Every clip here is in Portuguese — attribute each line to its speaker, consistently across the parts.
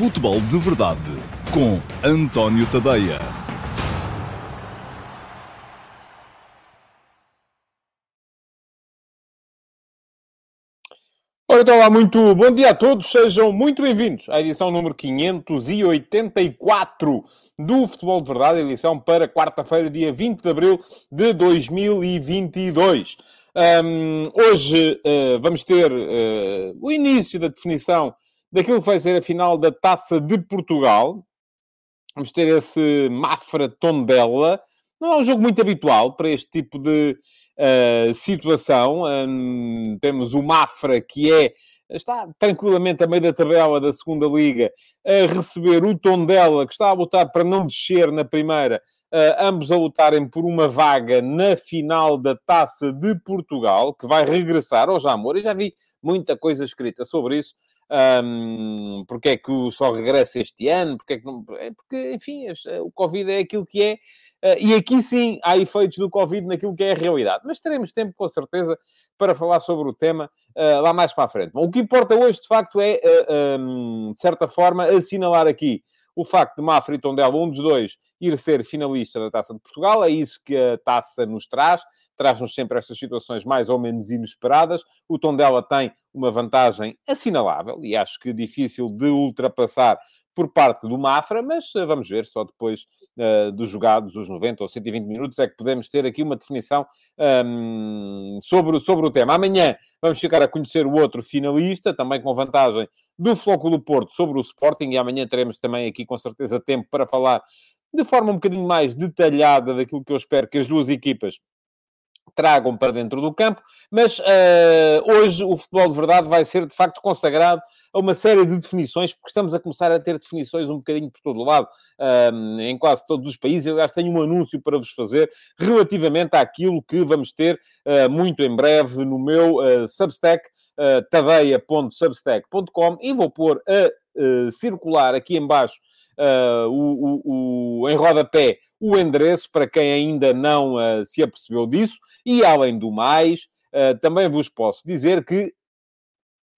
Speaker 1: Futebol de Verdade com António Tadeia.
Speaker 2: Então lá, muito bom dia a todos, sejam muito bem-vindos à edição número 584 do Futebol de Verdade, edição para quarta-feira, dia 20 de abril de 2022. Um, hoje uh, vamos ter uh, o início da definição daquilo que vai ser a final da Taça de Portugal. Vamos ter esse Mafra Tondela. Não é um jogo muito habitual para este tipo de uh, situação. Um, temos o Mafra, que é está tranquilamente a meio da tabela da segunda liga, a receber o Tondela, que está a lutar para não descer na primeira, uh, ambos a lutarem por uma vaga na final da Taça de Portugal, que vai regressar ao Jamor. E já vi muita coisa escrita sobre isso um, porque é que só regressa este ano, porque é que não... É porque, enfim, o Covid é aquilo que é, uh, e aqui sim há efeitos do Covid naquilo que é a realidade. Mas teremos tempo, com certeza, para falar sobre o tema uh, lá mais para a frente. Bom, o que importa hoje, de facto, é, uh, um, de certa forma, assinalar aqui o facto de Mafra e Tondela, um dos dois, ir ser finalista da Taça de Portugal. É isso que a Taça nos traz traz-nos sempre estas situações mais ou menos inesperadas. O Tondela tem uma vantagem assinalável e acho que difícil de ultrapassar por parte do Mafra, mas uh, vamos ver, só depois uh, dos jogados, os 90 ou 120 minutos, é que podemos ter aqui uma definição um, sobre, sobre o tema. Amanhã vamos ficar a conhecer o outro finalista, também com vantagem do Flóculo Porto sobre o Sporting, e amanhã teremos também aqui com certeza tempo para falar de forma um bocadinho mais detalhada daquilo que eu espero que as duas equipas tragam para dentro do campo, mas uh, hoje o futebol de verdade vai ser de facto consagrado a uma série de definições, porque estamos a começar a ter definições um bocadinho por todo o lado, uh, em quase todos os países. Aliás, tenho um anúncio para vos fazer relativamente àquilo que vamos ter uh, muito em breve no meu Substack, uh, tadeia.substack.com, e vou pôr a circular aqui embaixo uh, o, o, o, em rodapé o endereço para quem ainda não uh, se apercebeu disso. E, além do mais, uh, também vos posso dizer que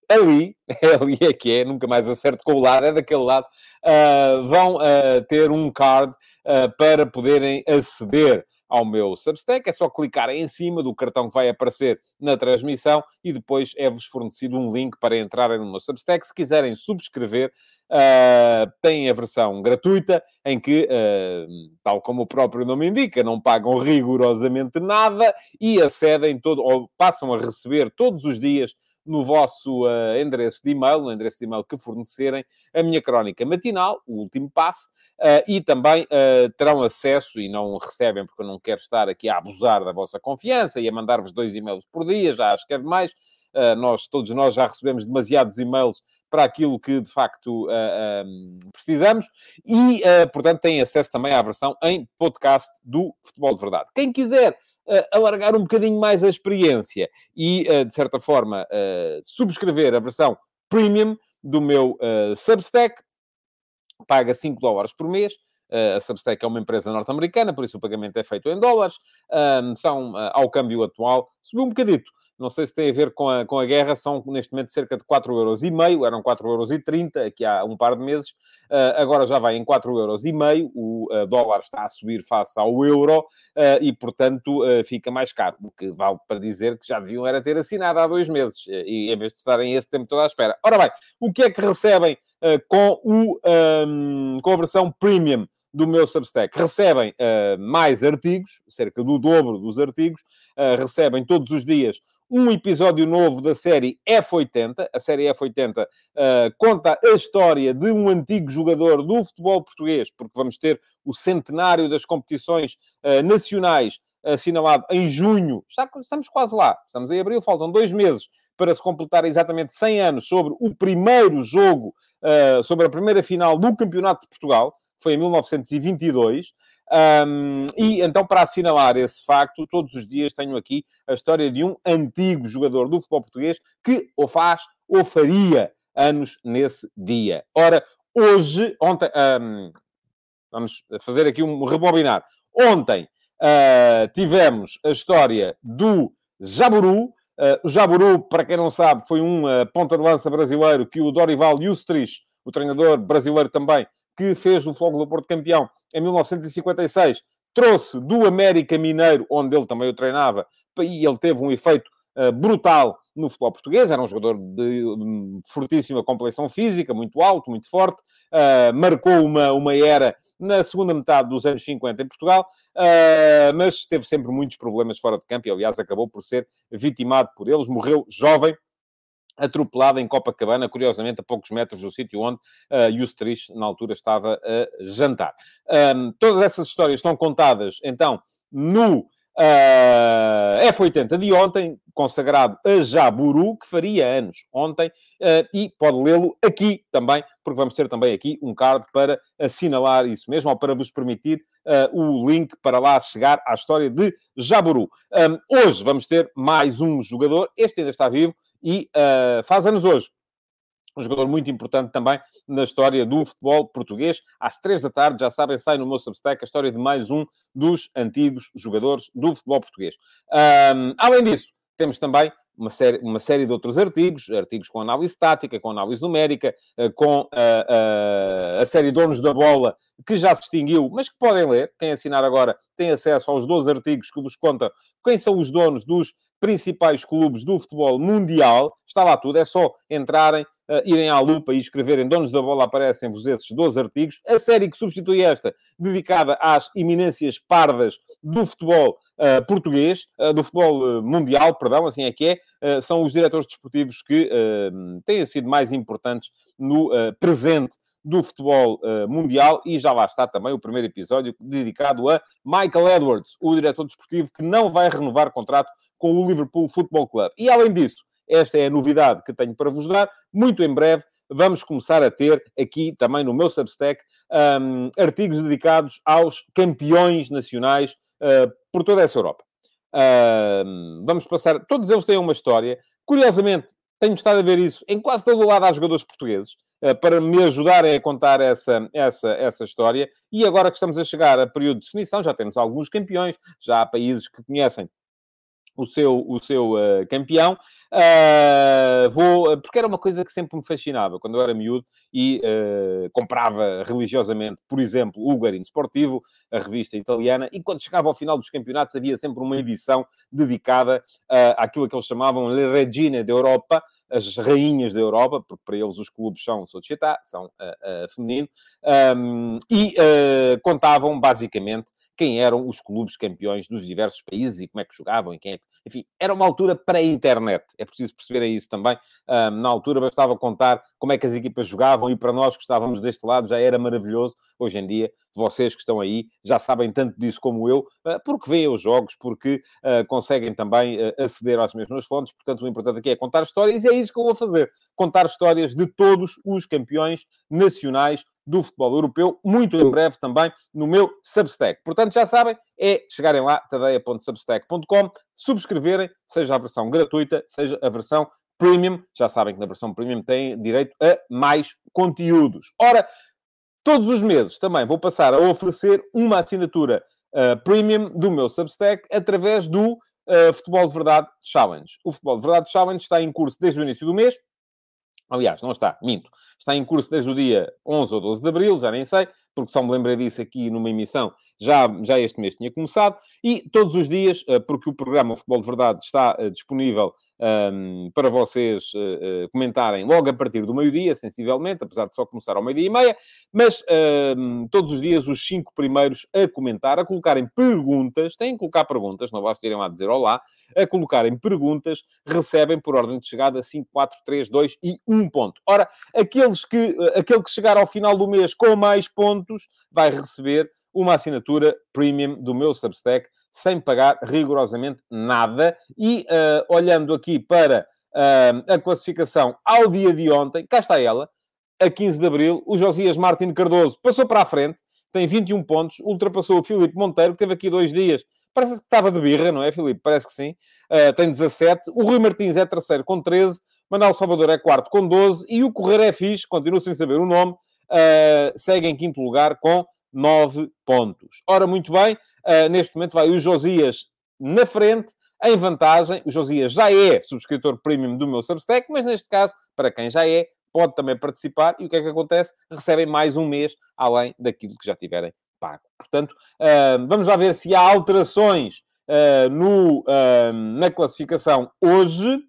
Speaker 2: ali, ali é que é, nunca mais acerto com o lado, é daquele lado, uh, vão ter um card para poderem aceder ao meu Substack. É só clicar em cima do cartão que vai aparecer na transmissão e depois é-vos fornecido um link para entrarem no meu Substack. Se quiserem subscrever, uh, têm a versão gratuita, em que, uh, tal como o próprio nome indica, não pagam rigorosamente nada e acedem todo, ou passam a receber todos os dias no vosso uh, endereço de e-mail, no endereço de e-mail que fornecerem, a minha crónica matinal, o último passo, e também uh, terão acesso, e não recebem, porque eu não quero estar aqui a abusar da vossa confiança e a mandar-vos dois e-mails por dia, já acho que é demais. Uh, nós, todos nós já recebemos demasiados e-mails para aquilo que de facto um, precisamos e, portanto, têm acesso também à versão em podcast do Futebol de Verdade. Quem quiser alargar um bocadinho mais a experiência e, de certa forma, subscrever a versão premium do meu Substack, paga 5 dólares por mês. Uh, a Substack é uma empresa norte-americana, por isso o pagamento é feito em dólares. Um, são, uh, ao câmbio atual, subiu um bocadito. Não sei se tem a ver com a, com a guerra, são neste momento cerca de 4,5€, eram 4,30€ aqui há um par de meses, uh, agora já vai em 4,5€, o uh, dólar está a subir face ao euro uh, e, portanto, fica mais caro, o que vale para dizer que já deviam era ter assinado há dois meses, e em vez de estarem esse tempo todo à espera. Ora bem, o que é que recebem com, o, um, com a versão premium do meu Substack. Recebem uh, mais artigos, cerca do dobro dos artigos, uh, recebem todos os dias um episódio novo da série F80. A série F80 uh, conta a história de um antigo jogador do futebol português, porque vamos ter o centenário das competições uh, nacionais assinalado em junho. Está, estamos quase lá. Estamos em abril, faltam dois meses para se completar exatamente 100 anos sobre o primeiro jogo, uh, sobre a primeira final do Campeonato de Portugal. Foi em 1922. Um, e então, para assinalar esse facto, todos os dias tenho aqui a história de um antigo jogador do futebol português que ou faz ou faria anos nesse dia. Ora, hoje, ontem, um, vamos fazer aqui um rebobinar. Ontem uh, tivemos a história do Jaburu. Uh, o Jaburu, para quem não sabe, foi um uh, ponta de lança brasileiro que o Dorival Justrich o treinador brasileiro também, que fez o Fogo do Porto campeão em 1956, trouxe do América Mineiro, onde ele também o treinava, e ele teve um efeito uh, brutal no futebol português. Era um jogador de, de fortíssima complexão física, muito alto, muito forte. Uh, marcou uma, uma era na segunda metade dos anos 50 em Portugal, uh, mas teve sempre muitos problemas fora de campo e, aliás, acabou por ser vitimado por eles. Morreu jovem, atropelada em Copacabana, curiosamente a poucos metros do sítio onde uh, Yustrich, na altura, estava a jantar. Um, todas essas histórias estão contadas, então, no uh, F80 de ontem, consagrado a Jaburu, que faria anos ontem, uh, e pode lê-lo aqui também, porque vamos ter também aqui um card para assinalar isso mesmo, ou para vos permitir uh, o link para lá chegar à história de Jaburu. Um, hoje vamos ter mais um jogador, este ainda está vivo, e uh, faz anos hoje. Um jogador muito importante também na história do futebol português. Às três da tarde, já sabem, sai no meu Substack a história de mais um dos antigos jogadores do futebol português. Um, além disso, temos também uma série, uma série de outros artigos, artigos com análise tática, com análise numérica, eh, com a, eh, a, a série Donos da Bola, que já se extinguiu, mas que podem ler. Quem assinar agora tem acesso aos 12 artigos que vos conta quem são os donos dos principais clubes do futebol mundial. Está lá tudo, é só entrarem, uh, irem à lupa e escreverem Donos da Bola, aparecem-vos esses 12 artigos. A série que substitui esta, dedicada às eminências pardas do futebol uh, português, uh, do futebol mundial, perdão, assim é que é, são os diretores desportivos que têm sido mais importantes no presente do futebol uh, mundial e já lá está também o primeiro episódio dedicado a Michael Edwards, o diretor desportivo que não vai renovar contrato com o Liverpool Football Club. E além disso, esta é a novidade que tenho para vos dar. Muito em breve vamos começar a ter aqui também no meu Substack um, artigos dedicados aos campeões nacionais uh, por toda essa Europa. Uh, vamos passar. Todos eles têm uma história. Curiosamente, tenho estado a ver isso em quase todo o lado há jogadores portugueses uh, para me ajudarem a contar essa, essa, essa história. E agora que estamos a chegar a período de definição, já temos alguns campeões, já há países que conhecem o seu, o seu uh, campeão. Uh, vou, porque era uma coisa que sempre me fascinava quando eu era miúdo e uh, comprava religiosamente, por exemplo, o Guarino Sportivo, a revista italiana, e quando chegava ao final dos campeonatos havia sempre uma edição dedicada àquilo que eles chamavam Le Regine d'Europa, as rainhas da Europa, porque para eles os clubes são Società, são feminino, um, e contavam basicamente quem eram os clubes campeões dos diversos países e como é que jogavam e quem é que... Enfim, era uma altura pré-internet. É preciso perceberem isso também. Um, na altura bastava contar como é que as equipas jogavam e para nós que estávamos deste lado já era maravilhoso. Hoje em dia, vocês que estão aí já sabem tanto disso como eu, uh, porque veem os jogos, porque uh, conseguem também uh, aceder às mesmas fontes. Portanto, o importante aqui é contar histórias e é isso que eu vou fazer. Contar histórias de todos os campeões nacionais do futebol europeu, muito em breve também no meu Substack. Portanto, já sabem, é chegarem lá, tadeia.substack.com, subscreverem, seja a versão gratuita, seja a versão premium. Já sabem que na versão premium têm direito a mais conteúdos. Ora, todos os meses também vou passar a oferecer uma assinatura uh, premium do meu Substack através do uh, Futebol de Verdade Challenge. O Futebol de Verdade Challenge está em curso desde o início do mês. Aliás, não está, minto. Está em curso desde o dia 11 ou 12 de abril, já nem sei, porque só me lembrei disso aqui numa emissão, já, já este mês tinha começado. E todos os dias, eh, porque o programa Futebol de Verdade está eh, disponível um, para vocês uh, comentarem logo a partir do meio-dia, sensivelmente, apesar de só começar ao meio-dia e meia, mas um, todos os dias os cinco primeiros a comentar, a colocarem perguntas, têm que colocar perguntas, não basta irem lá dizer olá, a colocarem perguntas, recebem por ordem de chegada 5, 4, 3, 2 e 1 ponto. Ora, aqueles que, aquele que chegar ao final do mês com mais pontos vai receber uma assinatura premium do meu Substack sem pagar rigorosamente nada. E uh, olhando aqui para uh, a classificação ao dia de ontem, cá está ela, a 15 de abril, o Josias Martins Cardoso passou para a frente, tem 21 pontos, ultrapassou o Filipe Monteiro, que teve aqui dois dias. Parece que estava de birra, não é, Filipe? Parece que sim. Uh, tem 17. O Rui Martins é terceiro com 13. Manuel Salvador é quarto com 12. E o Correr é fixe, continuo sem saber o nome, uh, segue em quinto lugar com 9 pontos. Ora, muito bem, uh, neste momento vai o Josias na frente, em vantagem. O Josias já é subscritor premium do meu Substack, mas neste caso, para quem já é, pode também participar. E o que é que acontece? Recebem mais um mês, além daquilo que já tiverem pago. Portanto, uh, vamos lá ver se há alterações uh, no, na classificação hoje.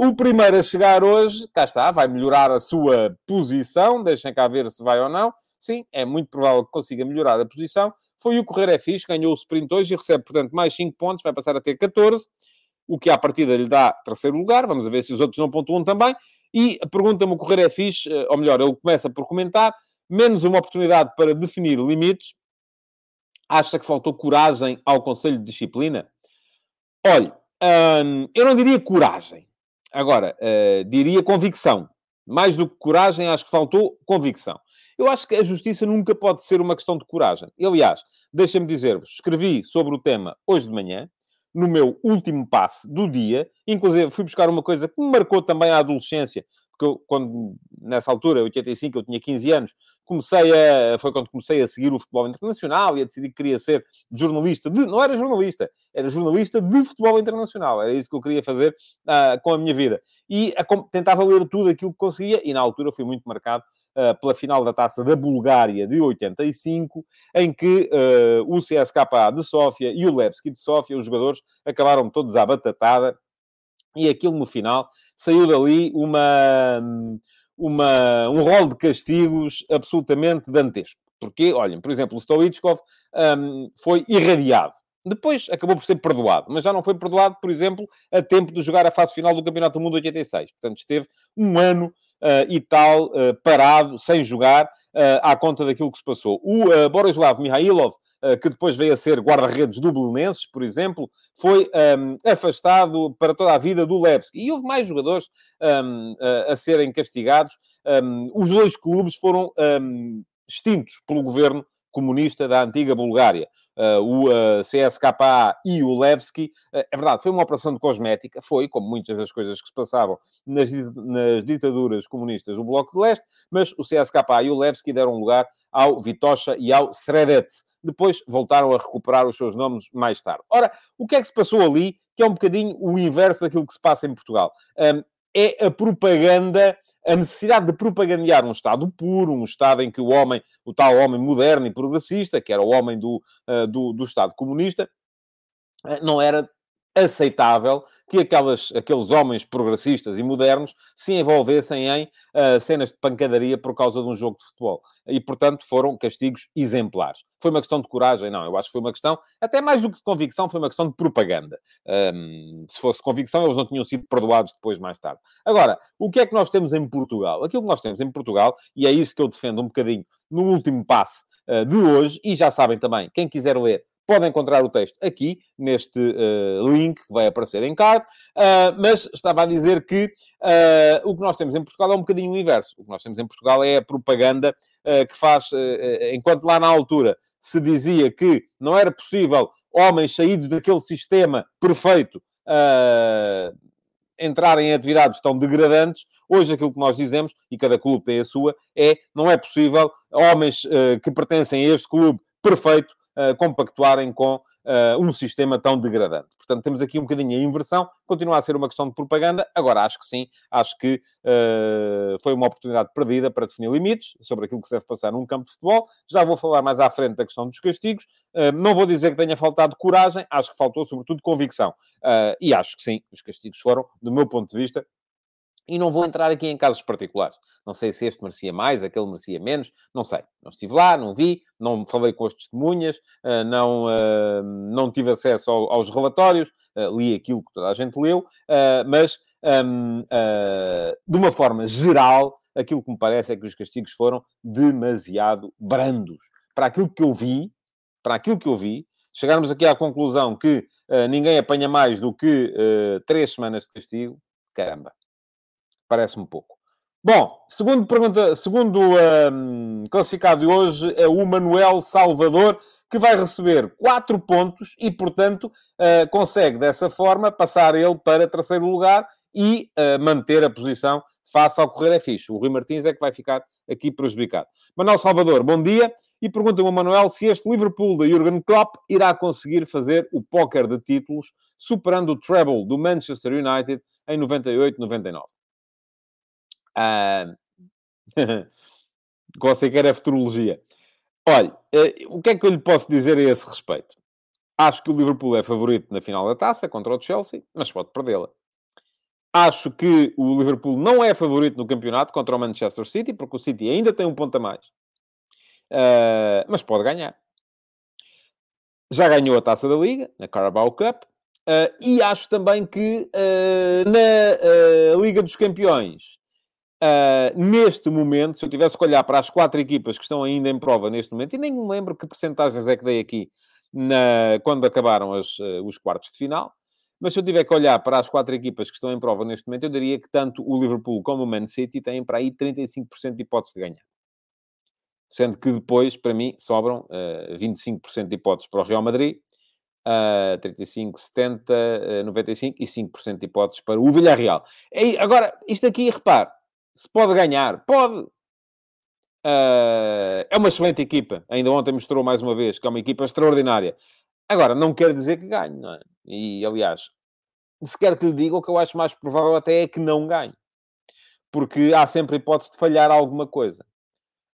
Speaker 2: O primeiro a chegar hoje, cá está, vai melhorar a sua posição. Deixem cá ver se vai ou não. Sim, é muito provável que consiga melhorar a posição. Foi o Correr é ganhou o sprint hoje e recebe, portanto, mais 5 pontos, vai passar a ter 14 o que à partida lhe dá terceiro lugar. Vamos ver se os outros não pontuam também. E pergunta-me o Correr é fixe, ou melhor, ele começa por comentar menos uma oportunidade para definir limites. Acha que faltou coragem ao Conselho de Disciplina? Olhe, eu não diria coragem. Agora, uh, diria convicção. Mais do que coragem, acho que faltou convicção. Eu acho que a justiça nunca pode ser uma questão de coragem. Aliás, deixem-me dizer-vos, escrevi sobre o tema hoje de manhã, no meu último passe do dia, inclusive fui buscar uma coisa que me marcou também a adolescência, porque eu, quando, nessa altura, 85, eu tinha 15 anos, comecei a, foi quando comecei a seguir o futebol internacional e a decidir que queria ser jornalista, de, não era jornalista, era jornalista de futebol internacional, era isso que eu queria fazer uh, com a minha vida. E a, tentava ler tudo aquilo que conseguia, e na altura fui muito marcado uh, pela final da Taça da Bulgária de 85, em que uh, o CSKA de Sófia e o Levski de Sófia, os jogadores, acabaram todos à batatada, e aquilo no final saiu dali uma, uma, um rol de castigos absolutamente dantesco. Porque, olhem, por exemplo, o Stoichkov um, foi irradiado. Depois acabou por ser perdoado, mas já não foi perdoado, por exemplo, a tempo de jogar a fase final do Campeonato do Mundo 86. Portanto, esteve um ano uh, e tal uh, parado, sem jogar, à conta daquilo que se passou. O uh, Borislav Mihailov, uh, que depois veio a ser guarda-redes do Belenenses, por exemplo, foi um, afastado para toda a vida do Levski. E houve mais jogadores um, a serem castigados. Um, os dois clubes foram extintos pelo governo comunista da antiga Bulgária. Uh, o uh, CSKA e o Levski. Uh, é verdade, foi uma operação de cosmética, foi, como muitas das coisas que se passavam nas, nas ditaduras comunistas do Bloco de Leste, mas o CSKA e o Levski deram lugar ao Vitocha e ao Sredets. Depois voltaram a recuperar os seus nomes mais tarde. Ora, o que é que se passou ali, que é um bocadinho o inverso daquilo que se passa em Portugal? Um, é a propaganda, a necessidade de propagandear um Estado puro, um Estado em que o homem, o tal homem moderno e progressista, que era o homem do, uh, do, do Estado comunista, uh, não era aceitável que aquelas, aqueles homens progressistas e modernos se envolvessem em uh, cenas de pancadaria por causa de um jogo de futebol. E, portanto, foram castigos exemplares. Foi uma questão de coragem? Não, eu acho que foi uma questão, até mais do que de convicção, foi uma questão de propaganda. Um, se fosse convicção, eles não tinham sido perdoados depois, mais tarde. Agora, o que é que nós temos em Portugal? Aquilo que nós temos em Portugal, e é isso que eu defendo um bocadinho no último passe uh, de hoje, e já sabem também, quem quiser ler, Pode encontrar o texto aqui, neste uh, link que vai aparecer em card, uh, mas estava a dizer que uh, o que nós temos em Portugal é um bocadinho o inverso. O que nós temos em Portugal é a propaganda que faz, enquanto lá na altura se dizia que não era possível homens saídos daquele sistema perfeito entrarem em atividades tão degradantes, hoje aquilo que nós dizemos, e cada clube tem a sua, é não é possível homens que pertencem a este clube perfeito uh, compactuarem com uh, um sistema tão degradante. Portanto, temos aqui um bocadinho a inversão, continua a ser uma questão de propaganda. Agora, acho que sim, acho que uh, foi uma oportunidade perdida para definir limites sobre aquilo que se deve passar num campo de futebol. Já vou falar mais à frente da questão dos castigos. Uh, não vou dizer que tenha faltado coragem, acho que faltou, sobretudo, convicção. e acho que sim, os castigos foram, do meu ponto de vista, e não vou entrar aqui em casos particulares. Não sei se este merecia mais, aquele merecia menos, não sei. Não estive lá, não vi, não falei com as testemunhas, eh, não, eh, não tive acesso aos relatórios, eh, li aquilo que toda a gente leu, mas ehm, de uma forma geral, aquilo que me parece é que os castigos foram demasiado brandos. Para aquilo que eu vi, para aquilo que eu vi, chegarmos aqui à conclusão que ninguém apanha mais do que três semanas de castigo, caramba Parece-me pouco. Bom, segundo, pergunta, segundo um, classificado de hoje é o Manuel Salvador, que vai receber 4 pontos e, portanto, uh, consegue dessa forma passar ele para terceiro lugar e uh, manter a posição face ao Correio é fixe. O Rui Martins é que vai ficar aqui prejudicado. Manuel Salvador, bom dia. E pergunta-me Manuel se este Liverpool de Jurgen Klopp irá conseguir fazer o póquer de títulos, superando o treble do Manchester United em 98-99. Ah... Você a futurologia. Olha, eh, o que é que eu lhe posso dizer a esse respeito? Acho que o Liverpool é favorito na final da taça contra o Chelsea, mas pode perdê-la. Acho que o Liverpool não é favorito no campeonato contra o Manchester City, porque o City ainda tem um ponto a mais. Uh, mas pode ganhar. Já ganhou a taça da Liga, na Carabao Cup. Uh, e acho também que uh, na Liga dos Campeões, neste momento, se eu tivesse que olhar para as quatro equipas que estão ainda em prova neste momento, e nem me lembro que percentagens é que dei aqui na, quando acabaram as, os quartos de final, mas se eu tiver que olhar para as quatro equipas que estão em prova neste momento, eu diria que tanto o Liverpool como o Man City têm para aí 35% de hipóteses de ganhar. Sendo que depois, para mim, sobram uh, 25% de hipóteses para o Real Madrid, uh, 35, 70, uh, 95 e 5% de hipóteses para o Villarreal. E, agora, isto aqui, repare, se pode ganhar, pode. Uh, é uma excelente equipa. Ainda ontem mostrou mais uma vez que é uma equipa extraordinária. Agora, não quer dizer que ganhe, não é? E, aliás, se quer que lhe diga, o que eu acho mais provável até é que não ganhe. Porque há sempre a hipótese de falhar alguma coisa.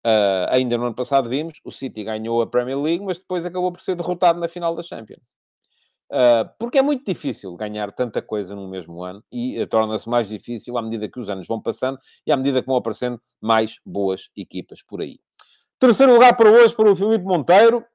Speaker 2: Uh, ainda no ano passado vimos, o City ganhou a Premier League, mas depois acabou por ser derrotado na final da Champions. Uh, porque é muito difícil ganhar tanta coisa num mesmo ano e uh, torna-se mais difícil à medida que os anos vão passando e à medida que vão aparecendo mais boas equipas por aí. Terceiro lugar para hoje para o Filipe Monteiro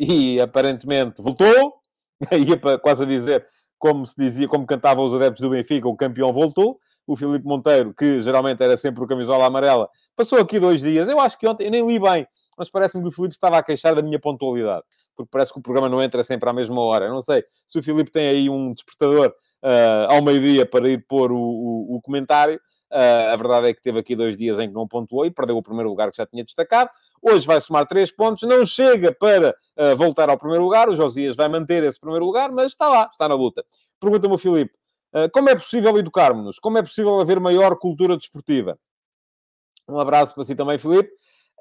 Speaker 2: e aparentemente voltou. Ia quase a dizer, como se dizia, como cantavam os adeptos do Benfica, o campeão voltou o Filipe Monteiro, que geralmente era sempre o camisola amarela, passou aqui dois dias. Eu acho que ontem, eu nem li bem, mas parece-me que o Filipe estava a queixar da minha pontualidade, porque parece que o programa não entra sempre à mesma hora. Não sei se o Filipe tem aí um despertador uh, ao meio-dia para ir pôr o, o, o comentário. Uh, a verdade é que teve aqui dois dias em que não pontuou e perdeu o primeiro lugar que já tinha destacado. Hoje vai somar três pontos, não chega para uh, voltar ao primeiro lugar. O Josias vai manter esse primeiro lugar, mas está lá, está na luta. Pergunta-me o Filipe: ah, como é possível educarmos-nos? Como é possível haver maior cultura desportiva? Um abraço para si também, Filipe.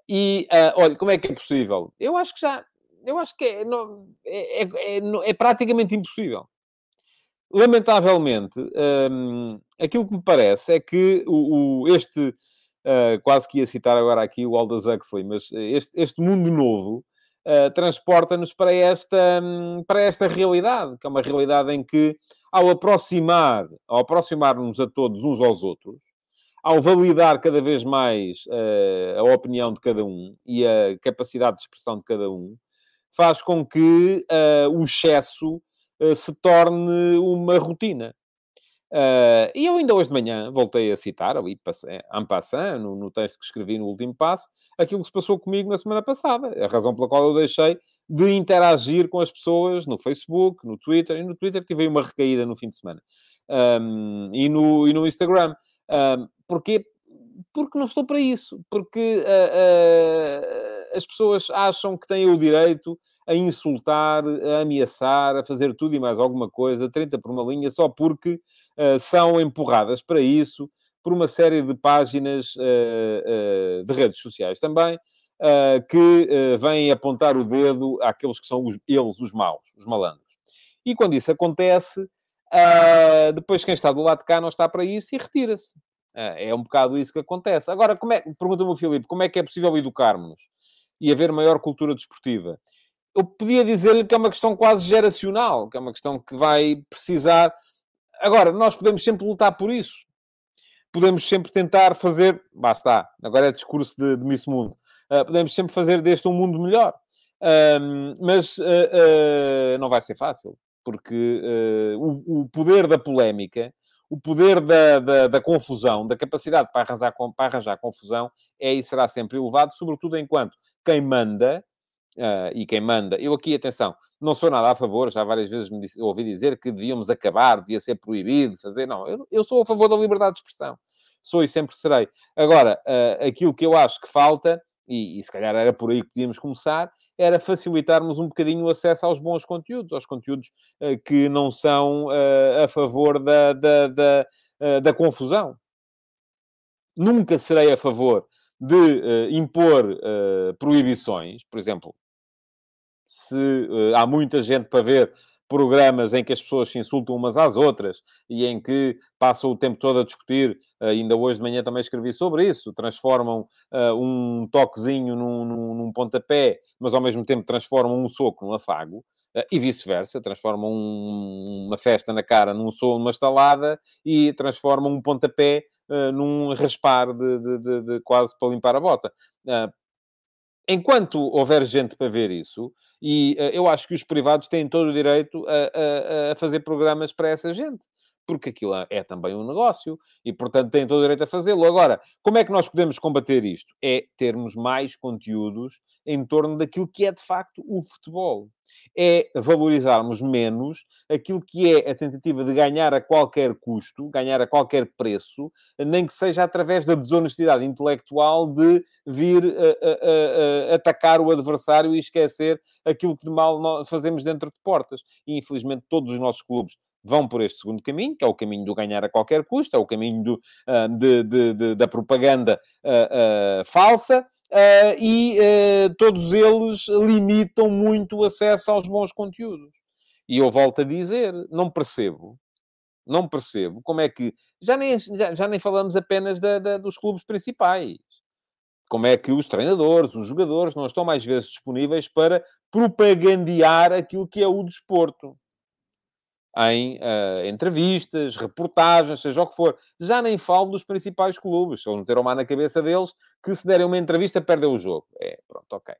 Speaker 2: E, uh, olha, como é que é possível? Eu acho que já... Eu acho que é, não, é, é, é, é praticamente impossível. Lamentavelmente, um, aquilo que me parece é que o, o este... Uh, quase que ia citar agora aqui o Aldous Huxley, mas este, este mundo novo uh, transporta-nos para esta, um, para esta realidade, que é uma realidade em que ao aproximar, ao aproximar-nos a todos uns aos outros, ao validar cada vez mais uh, a opinião de cada um e a capacidade de expressão de cada um, faz com que uh, o excesso uh, se torne uma rotina. e eu ainda hoje de manhã voltei a citar, ali, en passant, no, no texto que escrevi no último passo, aquilo que se passou comigo na semana passada. A razão pela qual eu deixei de interagir com as pessoas no Facebook, no Twitter. E no Twitter tive uma recaída no fim de semana. Um, e, no, e no Instagram. Um, porquê? Porque não estou para isso. Porque uh, uh, as pessoas acham que têm o direito a insultar, a ameaçar, a fazer tudo e mais alguma coisa, 30 por uma linha, só porque uh, são empurradas para isso por uma série de páginas de redes sociais também, uh, que uh, vêm apontar o dedo àqueles que são os, eles, os maus, os malandros. E quando isso acontece, uh, depois quem está do lado de cá não está para isso e retira-se. é um bocado isso que acontece. Agora, é, pergunta-me o Filipe, como é que é possível educarmos e haver maior cultura desportiva? Eu podia dizer-lhe que é uma questão quase geracional, que é uma questão que vai precisar. Agora, nós podemos sempre lutar por isso. Podemos sempre tentar fazer. Basta, agora é discurso de, de Miss Mundo Uh, podemos sempre fazer deste um mundo melhor. mas uh, uh, não vai ser fácil, porque o, o, poder da polémica, o poder da, da, da, confusão, da capacidade para arranjar, para arranjar confusão, é e será sempre elevado, sobretudo enquanto quem manda, e quem manda, eu aqui, atenção, não sou nada a favor, já várias vezes me disse, ouvi dizer que devíamos acabar, devia ser proibido fazer. Não, eu, eu sou a favor da liberdade de expressão. Sou e sempre serei. Agora, uh, aquilo que eu acho que falta e, e se calhar era por aí que podíamos começar, era facilitarmos um bocadinho o acesso aos bons conteúdos, aos conteúdos uh, que não são uh, a favor da, da, da, uh, da, confusão. Nunca serei a favor de impor proibições, por exemplo, se há muita gente para ver programas em que as pessoas se insultam umas às outras e em que passam o tempo todo a discutir. ainda hoje de manhã também escrevi sobre isso. Transformam uh, um toquezinho num, num, num, pontapé, mas ao mesmo tempo transformam um soco num afago. Uh, e vice-versa, transformam um, uma festa na cara num soco, numa estalada e transformam um pontapé uh, num raspar de, de, de, de, quase para limpar a bota enquanto houver gente para ver isso, e uh, eu acho que os privados têm todo o direito a, a, a, fazer programas para essa gente. Porque aquilo é, é também um negócio e, portanto, têm todo o direito a fazê-lo. Agora, como é que nós podemos combater isto? É termos mais conteúdos em torno daquilo que é, de facto, o futebol. É valorizarmos menos aquilo que é a tentativa de ganhar a qualquer custo, ganhar a qualquer preço, nem que seja através da desonestidade intelectual de vir a, a, a, atacar o adversário e esquecer aquilo que de mal fazemos dentro de portas. E, infelizmente, todos os nossos clubes vão por este segundo caminho, que é o caminho do ganhar a qualquer custo, é o caminho do, uh, de, de, de, da propaganda uh, uh, falsa, e todos eles limitam muito o acesso aos bons conteúdos. E eu volto a dizer, não percebo, não percebo como é que... Já nem, já, já nem falamos apenas da, da, dos clubes principais. Como é que os treinadores, os jogadores, não estão mais vezes disponíveis para propagandear aquilo que é o desporto em uh, entrevistas, reportagens, seja o que for. Já nem falo dos principais clubes. Se eles meteram má na cabeça deles, que se derem uma entrevista, perdem o jogo. É, pronto, ok.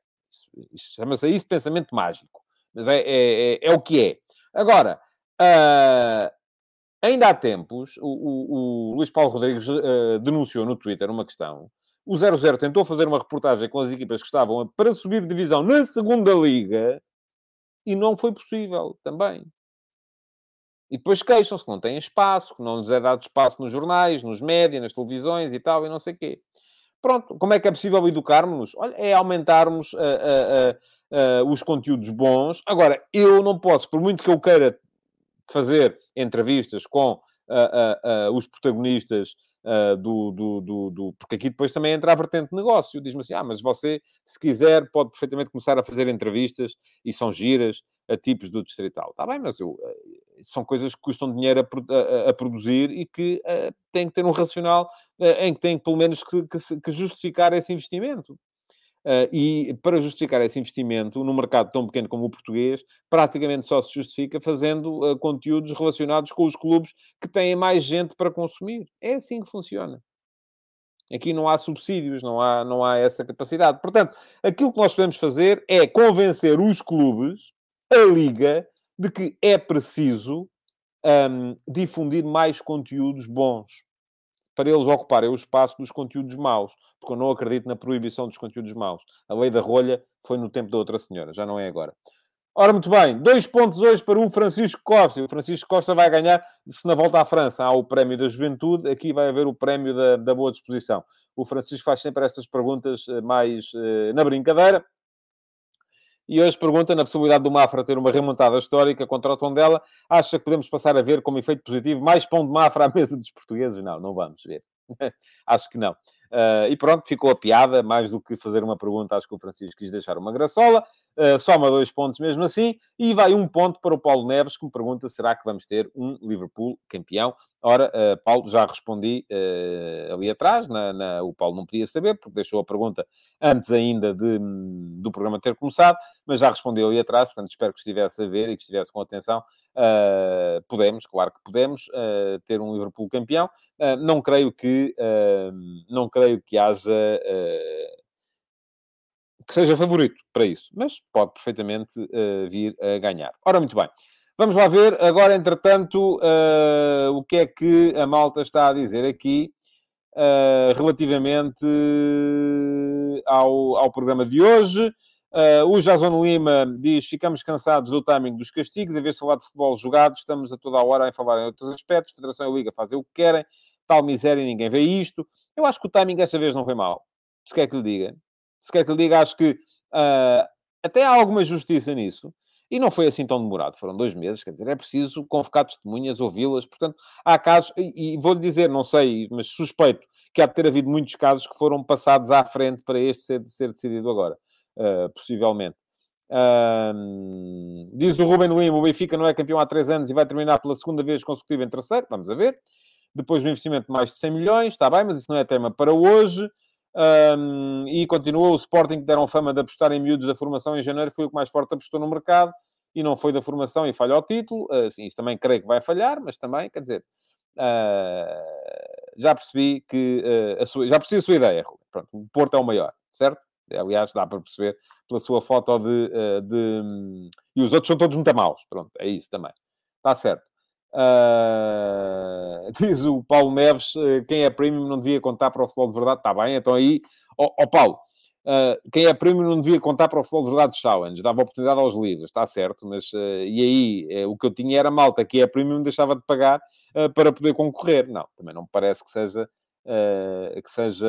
Speaker 2: Chama-se isso pensamento mágico. Mas é, é, é, é o que é. Agora, uh, ainda há tempos, o, o, o Luís Paulo Rodrigues uh, denunciou no Twitter uma questão. O 00 tentou fazer uma reportagem com as equipas que estavam para subir divisão na segunda liga e não foi possível também. E depois queixam-se que não têm espaço, que não lhes é dado espaço nos jornais, nos médias, nas televisões e tal, e não sei o quê. Pronto, como é que é possível educarmos-nos? Olha, é aumentarmos uh, uh, uh, os conteúdos bons. Agora, eu não posso, por muito que eu queira fazer entrevistas com os protagonistas do, do, do, do, Porque aqui depois também entra a vertente de negócio. Diz-me assim: ah, mas você, se quiser, pode perfeitamente começar a fazer entrevistas e são giras a tipos do distrital. Está bem, mas eu, eh, são coisas que custam dinheiro a, a, a produzir e que uh, têm que ter um racional uh, em que têm, pelo menos, que, que, que justificar esse investimento. Uh, e para justificar esse investimento, num mercado tão pequeno como o português, praticamente só se justifica fazendo uh, conteúdos relacionados com os clubes que têm mais gente para consumir. É assim que funciona. Aqui não há subsídios, não há, não há essa capacidade. Portanto, aquilo que nós podemos fazer é convencer os clubes, a Liga, de que é preciso um, difundir mais conteúdos bons para eles ocuparem o espaço dos conteúdos maus, porque eu não acredito na proibição dos conteúdos maus. A lei da rolha foi no tempo da outra senhora, já não é agora. Ora, muito bem, dois pontos hoje para o Francisco Costa. O Francisco Costa vai ganhar, se na volta à França há o prémio da juventude, aqui vai haver o prémio da, da boa disposição. O Francisco faz sempre estas perguntas eh, mais uh, na brincadeira. E hoje pergunta, na possibilidade do Mafra ter uma remontada histórica contra o Tondela, acha que podemos passar a ver como efeito positivo mais pão de Mafra à mesa dos portugueses? Não, não vamos ver. acho que não. Uh, e pronto, ficou a piada, mais do que fazer uma pergunta, acho que o Francisco quis deixar uma graçola. Uh, soma dois pontos mesmo assim, e vai um ponto para o Paulo Neves, que me pergunta: será que vamos ter um Liverpool campeão? Ora, uh, Paulo, já respondi uh, ali atrás, na, na, o Paulo não podia saber, porque deixou a pergunta antes ainda de, do programa ter começado, mas já respondi ali atrás, portanto espero que estivesse a ver e que estivesse com atenção. Uh, podemos, claro que podemos, ter um Liverpool campeão. não creio que, não creio que haja que seja favorito para isso, mas pode perfeitamente vir a ganhar. Ora, muito bem. Vamos lá ver agora, entretanto, uh, o que é que a malta está a dizer aqui uh, relativamente ao, ao programa de hoje. Uh, o Jason Lima diz: ficamos cansados do timing dos castigos, em vez de falar de futebol jogado, estamos a toda a hora a falar em outros aspectos. Federação e Liga fazem o que querem, tal miséria, ninguém vê isto. Eu acho que o timing desta vez não foi mal. Se quer que lhe diga, se quer que lhe diga, acho que uh, até há alguma justiça nisso. E não foi assim tão demorado, foram dois meses, quer dizer, é preciso convocar testemunhas, ouvi-las, portanto, há casos, e, e vou-lhe dizer, não sei, mas suspeito que há de ter havido muitos casos que foram passados à frente para este ser, ser decidido agora, uh, possivelmente. Diz o Ruben Lima, o Benfica não é campeão há três anos e vai terminar pela segunda vez consecutiva em terceiro. Vamos a ver. Depois do investimento de mais de 100 milhões, está bem, mas isso não é tema para hoje. Um, e continua o Sporting, que deram fama de apostar em miúdos da formação em janeiro, foi o que mais forte apostou no mercado e não foi da formação e falha o título. Uh, sim, isso também creio que vai falhar, mas também, quer dizer, uh, já percebi que uh, sua, já percebi a sua ideia. Pronto, o Porto é o maior, certo? Aliás, dá para perceber pela sua foto de, de... E os outros são todos muito maus. Pronto, é isso também. Está certo. Uh, diz o Paulo Neves, quem é premium não devia contar para o futebol de verdade. Está bem, então aí... Ó oh, oh, Paulo, Uh, quem é premium não devia contar para o futebol de verdade challenge, dava oportunidade aos livros, está certo, mas uh, e aí uh, o que eu tinha era malta, que é premium deixava de pagar para poder concorrer. Não, também não me parece que seja, que seja,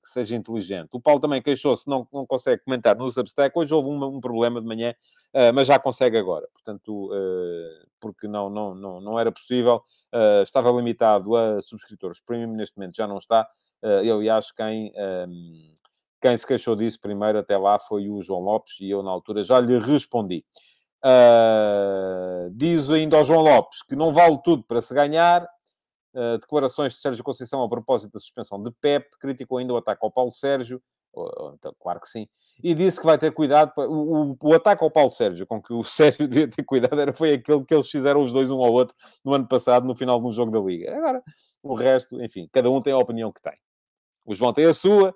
Speaker 2: que seja inteligente. O Paulo também queixou-se, não, não consegue comentar no Substack. Hoje houve um, um problema de manhã, mas já consegue agora. Portanto, porque não, não, não, não era possível, estava limitado a subscritores premium, neste momento já não está. eu e acho quem quem se queixou disso primeiro até lá foi o João Lopes e eu, na altura, já lhe respondi. Uh, diz ainda ao João Lopes que não vale tudo para se ganhar. Uh, declarações de Sérgio Conceição a propósito da suspensão de Pep. Criticou ainda o ataque ao Paulo Sérgio. Então, claro que sim. E disse que vai ter cuidado. Para... O, o, o, ataque ao Paulo Sérgio, com que o Sérgio devia ter cuidado, era, foi aquele que eles fizeram os dois um ao outro no ano passado, no final de um jogo da Liga. Agora, o resto, enfim, cada um tem a opinião que tem. O João tem a sua,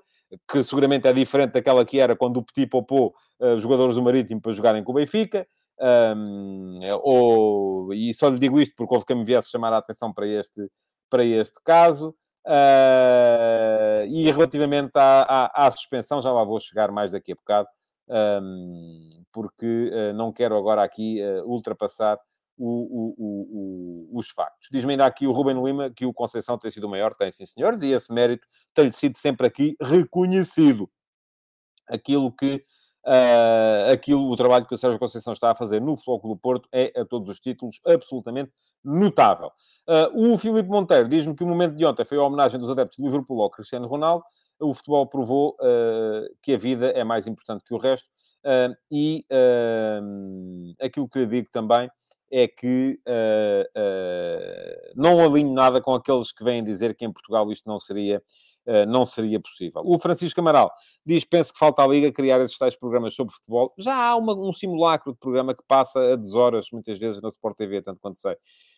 Speaker 2: que seguramente é diferente daquela que era quando o Petit poupou uh, os jogadores do Marítimo para jogarem com o Benfica. Um, ou, e só lhe digo isto porque houve quem me viesse chamar a atenção para este, para este caso. Uh, e relativamente à, à, à, suspensão, já lá vou chegar mais daqui a bocado, um, porque uh, não quero agora aqui uh, ultrapassar o, o, o, os factos. Diz-me ainda aqui o Ruben Lima que o Conceição tem sido o maior, tem sim senhores, e esse mérito tem sido sempre aqui reconhecido. Aquilo que uh, aquilo, o trabalho que o Sérgio Conceição está a fazer no Futebol do Porto é, a todos os títulos, absolutamente notável. Uh, o Filipe Monteiro diz-me que o momento de ontem foi a homenagem dos adeptos de Liverpool ao Cristiano Ronaldo. O futebol provou uh, que a vida é mais importante que o resto. e aquilo que lhe digo também é que uh, uh, não alinho nada com aqueles que vêm dizer que em Portugal isto não seria, uh, não seria possível. O Francisco Amaral diz: penso que falta à Liga criar esses tais programas sobre futebol. Já há uma, um simulacro de programa que passa a deshoras, muitas vezes, na Sport TV, tanto quanto sei.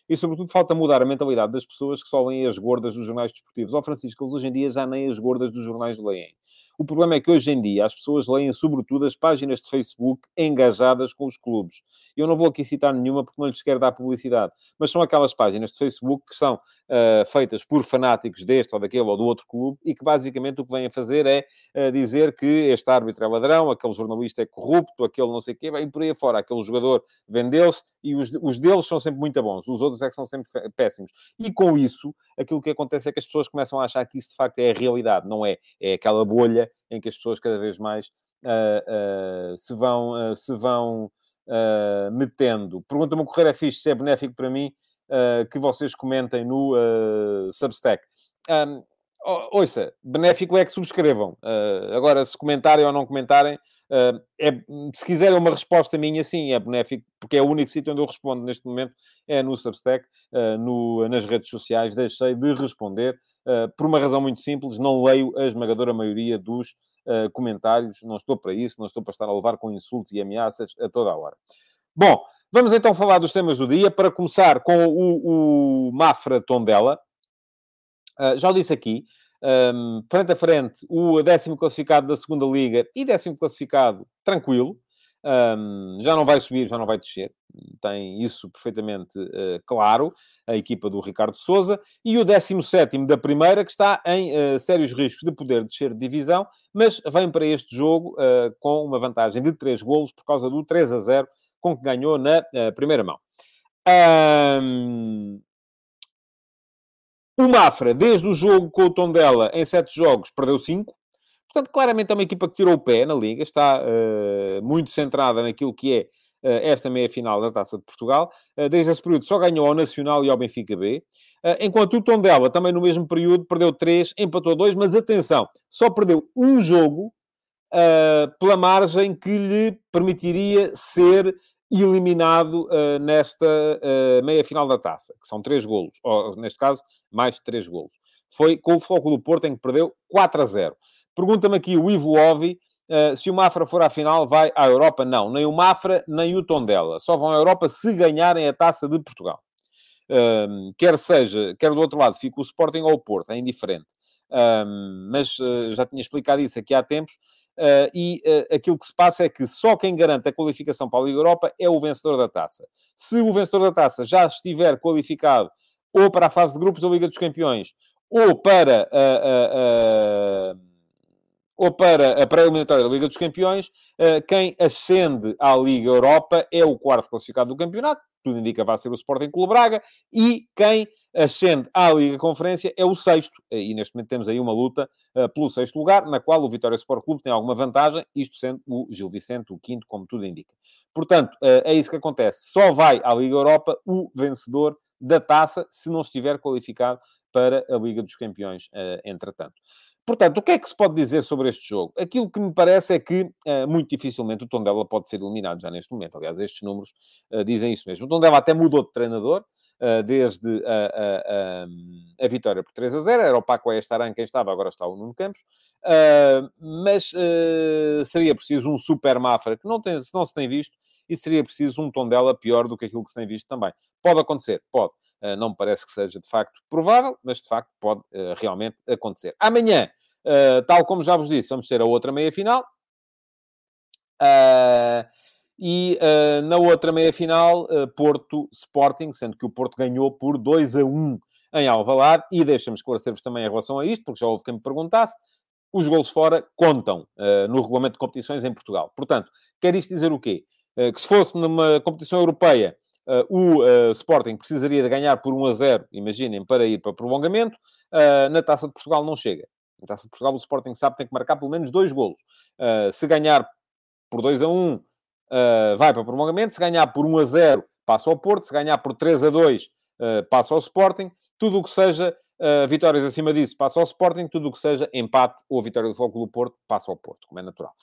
Speaker 2: E, sobretudo, falta mudar a mentalidade das pessoas que só leem as gordas dos jornais desportivos. Ó, oh, Francisco, eles hoje em dia já nem as gordas dos jornais leem. O problema é que hoje em dia as pessoas leem sobretudo as páginas de Facebook engajadas com os clubes. Eu não vou aqui citar nenhuma porque não lhes quero dar publicidade, mas são aquelas páginas de Facebook que são uh, feitas por fanáticos deste ou daquele ou do outro clube e que basicamente o que vêm a fazer é uh, dizer que este árbitro é ladrão, aquele jornalista é corrupto, aquele não sei o quê, e por aí fora. Aquele jogador vendeu-se e os, os deles são sempre muito bons, os outros é que são sempre péssimos. E com isso, aquilo que acontece é que as pessoas começam a achar que isso de facto é a realidade, não é? É aquela bolha em que as pessoas cada vez mais uh, uh, se vão, uh, se vão metendo. Pergunta-me o Correio é fixe, se é benéfico para mim, que vocês comentem no Substack. Um, ouça, benéfico é que subscrevam. agora, se comentarem ou não comentarem, Uh, é, se quiserem uma resposta minha, sim, é benéfico, porque é o único sítio onde eu respondo neste momento, é no Substack, uh, no, nas redes sociais, deixei de responder, uh, por uma razão muito simples, não leio a esmagadora maioria dos comentários, não estou para isso, não estou para estar a levar com insultos e ameaças a toda a hora. Bom, vamos então falar dos temas do dia, para começar com o, o Mafra Tondela. já o disse aqui, um, frente a frente, o décimo classificado da segunda Liga e décimo classificado tranquilo. Um, já não vai subir, já não vai descer. Tem isso perfeitamente uh, claro, a equipa do Ricardo Souza. E o 17 da primeira, que está em uh, sérios riscos de poder descer de divisão, mas vem para este jogo uh, com uma vantagem de 3 golos por causa do 3 a 0 com que ganhou na primeira mão. Um, o Mafra, desde o jogo com o Tondela, em sete jogos, perdeu cinco. Portanto, claramente é uma equipa que tirou o pé na Liga, está uh, muito centrada naquilo que é uh, esta meia-final da Taça de Portugal. Uh, desde esse período só ganhou ao Nacional e ao Benfica B. enquanto o Tondela, também no mesmo período, perdeu três, empatou dois, mas atenção, só perdeu um jogo pela margem que lhe permitiria ser eliminado nesta meia-final da taça, que são três golos, ou neste caso, mais de três golos. Foi com o do Porto em que perdeu 4 a 0. Pergunta-me aqui o Ivo Ovi, uh, se o Mafra for à final, vai à Europa? Não, nem o Mafra, nem o Tondela. Só vão à Europa se ganharem a taça de Portugal. Um, quer seja, quer do outro lado, fica o Sporting ou o Porto, é indiferente. Um, mas uh, já tinha explicado isso aqui há tempos. Uh, e aquilo que se passa é que só quem garante a qualificação para a Liga Europa é o vencedor da taça. Se o vencedor da taça já estiver qualificado ou para a fase de grupos da Liga dos Campeões ou para ou para a pré-eliminatória da Liga dos Campeões, quem ascende à Liga Europa é o quarto classificado do campeonato, tudo indica vai ser o Sporting Clube Braga, e quem ascende à Liga Conferência é o sexto. E neste momento temos aí uma luta uh, pelo sexto lugar, na qual o Vitória Sport Clube tem alguma vantagem, isto sendo o Gil Vicente o quinto, como tudo indica. Portanto, é isso que acontece. Só vai à Liga Europa o vencedor da taça, se não estiver qualificado para a Liga dos Campeões, entretanto. Portanto, o que é que se pode dizer sobre este jogo? Aquilo que me parece é que, uh, muito dificilmente, o Tondela pode ser eliminado já neste momento. Aliás, estes números uh, dizem isso mesmo. O Tondela até mudou de treinador, uh, desde a, a, a, vitória por 3 a 0. Era o Paco Estaran quem estava, agora está o Nuno Campos. mas seria preciso um super Mafra, que não, tem, não se tem visto, e seria preciso um Tondela pior do que aquilo que se tem visto também. Pode acontecer, pode. Uh, não me parece que seja de facto provável, mas de facto pode uh, realmente acontecer. Amanhã, uh, tal como já vos disse, vamos ter a outra meia-final. e na outra meia-final, Porto Sporting, sendo que o Porto ganhou por 2 a 1 em Alvalade. E deixa-me esclarecer-vos também em relação a isto, porque já houve quem me perguntasse. Os golos fora contam no regulamento de competições em Portugal. Portanto, quer isto dizer o quê? que se fosse numa competição europeia Uh, o uh, Sporting precisaria de ganhar por 1 a 0, imaginem, para ir para prolongamento. Uh, na Taça de Portugal não chega. Na Taça de Portugal o Sporting sabe que tem que marcar pelo menos dois golos. se ganhar por 2 a 1, vai para prolongamento. Se ganhar por 1 a 0, passa ao Porto. Se ganhar por 3 a 2, passa ao Sporting. Tudo o que seja vitórias acima disso, passa ao Sporting. Tudo o que seja empate ou vitória do Foco do Porto, passa ao Porto, como é natural.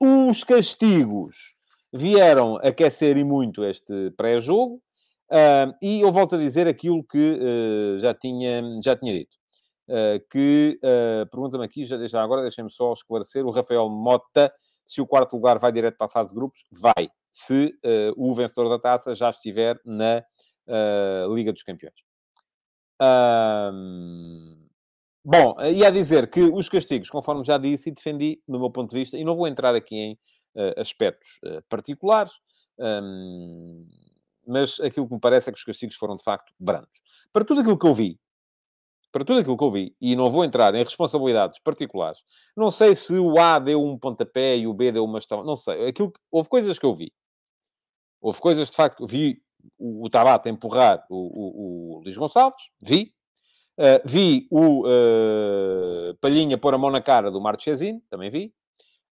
Speaker 2: Os castigos vieram aquecer e muito este pré-jogo, uh, e eu volto a dizer aquilo que uh, já, tinha, já tinha dito. Uh, que, pergunta-me aqui, já, agora deixem-me só esclarecer, o Rafael Mota, se o quarto lugar vai direto para a fase de grupos, vai, se o vencedor da taça já estiver na Liga dos Campeões. Bom, ia dizer que os castigos, conforme já disse e defendi, no meu ponto de vista, e não vou entrar aqui em aspectos uh, particulares, um, mas aquilo que me parece é que os castigos foram, de facto, brandos. Para tudo aquilo que eu vi, para tudo aquilo que eu vi, e não vou entrar em responsabilidades particulares, não sei se o A deu um pontapé e o B deu uma estão, não sei. Aquilo, houve coisas que eu vi. Houve coisas, de facto, vi o, o Tabata empurrar o, o, o Luís Gonçalves, vi. Uh, vi o uh, Palhinha pôr a mão na cara do Marchesino, também vi.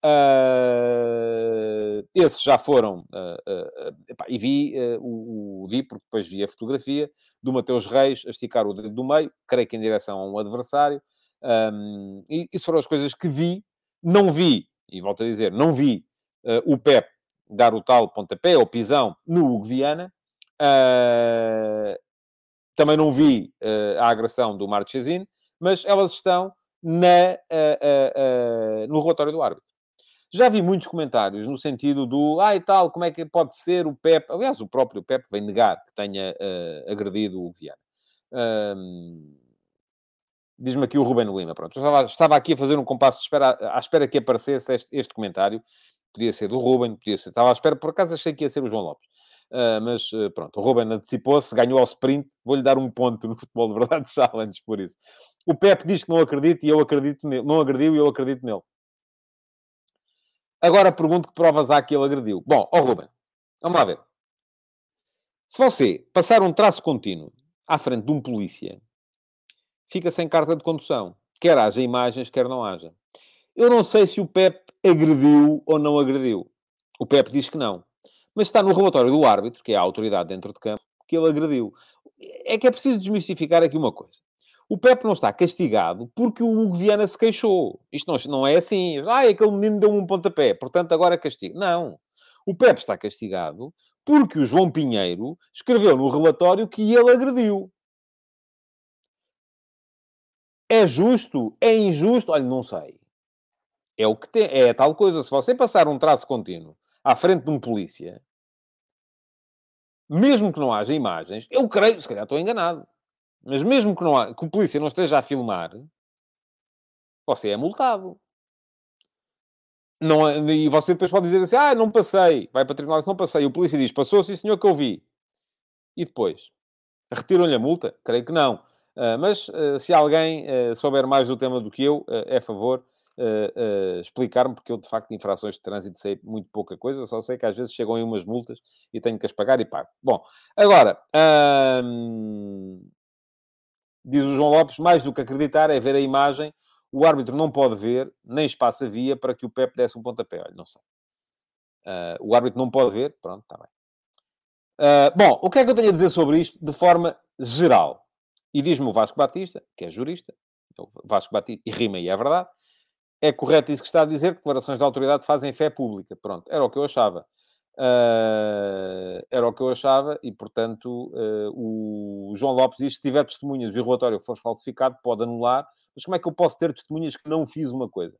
Speaker 2: Uh, esses já foram, uh, uh, epá, e vi, o, o, vi, porque depois vi a fotografia do Mateus Reis a esticar o dedo do meio, creio que em direção a um adversário, um, e isso foram as coisas que vi. Não vi, e volto a dizer, não vi o Pep dar o tal pontapé ou pisão no Hugo Viana. também não vi a agressão do Marchesino, mas elas estão na, no relatório do árbitro. Já vi muitos comentários no sentido do, ah, e tal, como é que pode ser o Pep? Aliás, o próprio Pep vem negar que tenha uh, agredido o Viana. Diz-me aqui o Ruben Lima, pronto. Estava, estava, aqui a fazer um compasso de espera, à espera que aparecesse este, este, comentário. Podia ser do Ruben, podia ser... Estava à espera, por acaso achei que ia ser o João Lopes. Uh, mas uh, pronto, o Ruben antecipou-se, ganhou ao sprint. Vou-lhe dar um ponto no futebol de verdade challenge por isso. O Pep diz que não acredita e eu acredito nele. Não agrediu e eu acredito nele. Agora pergunto que provas há que ele agrediu. Bom, ó oh Ruben, vamos lá ver. Se você passar um traço contínuo à frente de um polícia, fica sem carta de condução. Quer haja imagens, quer não haja. Eu não sei se o Pep agrediu ou não agrediu. O Pep diz que não. Mas está no relatório do árbitro, que é a autoridade dentro de campo, que ele agrediu. É que é preciso desmistificar aqui uma coisa. O Pepe não está castigado porque o Hugo Viana se queixou. Isto não, não é assim. Ah, aquele menino deu-me um pontapé, portanto agora castigo. Não. O Pepe está castigado porque o João Pinheiro escreveu no relatório que ele agrediu. É justo? É injusto? Olha, não sei. É o que tem. É tal coisa. Se você passar um traço contínuo à frente de um polícia, mesmo que não haja imagens, eu creio, se calhar estou enganado, mas mesmo que, não há, que o polícia não esteja a filmar, você é multado. Não, e você depois pode dizer assim, ah, não passei. Vai para o tribunal e não passei. E o polícia diz, passou, sim senhor, que eu vi. E depois? Retiram-lhe a multa? Creio que não. Uh, mas uh, se alguém uh, souber mais do tema do que eu, é favor explicar-me, porque eu, de facto, de infrações de trânsito sei muito pouca coisa, só sei que às vezes chegam aí umas multas e tenho que as pagar e pago. Bom, agora, diz o João Lopes, mais do que acreditar é ver a imagem o árbitro não pode ver, nem espaço havia para que o Pepe desse um pontapé. Olha, não sei. Uh, o árbitro não pode ver, pronto, está bem. Uh, bom, o que é que eu tenho a dizer sobre isto de forma geral? E diz-me o Vasco Batista, que é jurista, o Vasco Batista, e rima e é verdade, é correto isso que está a dizer, declarações de autoridade fazem fé pública. Pronto, era o que eu achava. Uh, era o que eu achava e, portanto, uh, o João Lopes diz se tiver testemunhas e o relatório for falsificado, pode anular mas como é que eu posso ter testemunhas que não fiz uma coisa?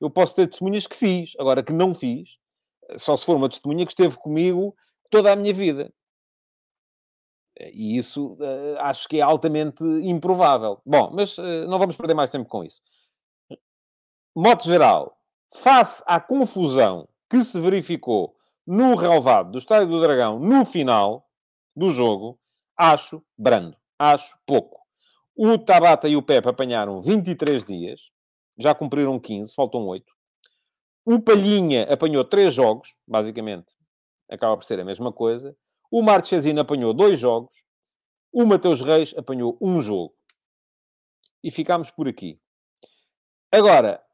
Speaker 2: Eu posso ter testemunhas que fiz, agora que não fiz, só se for uma testemunha que esteve comigo toda a minha vida. E isso uh, acho que é altamente improvável. Bom, mas não vamos perder mais tempo com isso. Moto geral, face à confusão que se verificou no relevado do Estádio do Dragão no final do jogo, acho brando. Acho pouco. O Tabata e o Pepe apanharam 23 dias, já cumpriram 15, faltam 8. O Palhinha apanhou 3 jogos, basicamente, acaba por ser a mesma coisa. O Marchesino apanhou 2 jogos. O Mateus Reis apanhou um jogo. E ficámos por aqui. Agora,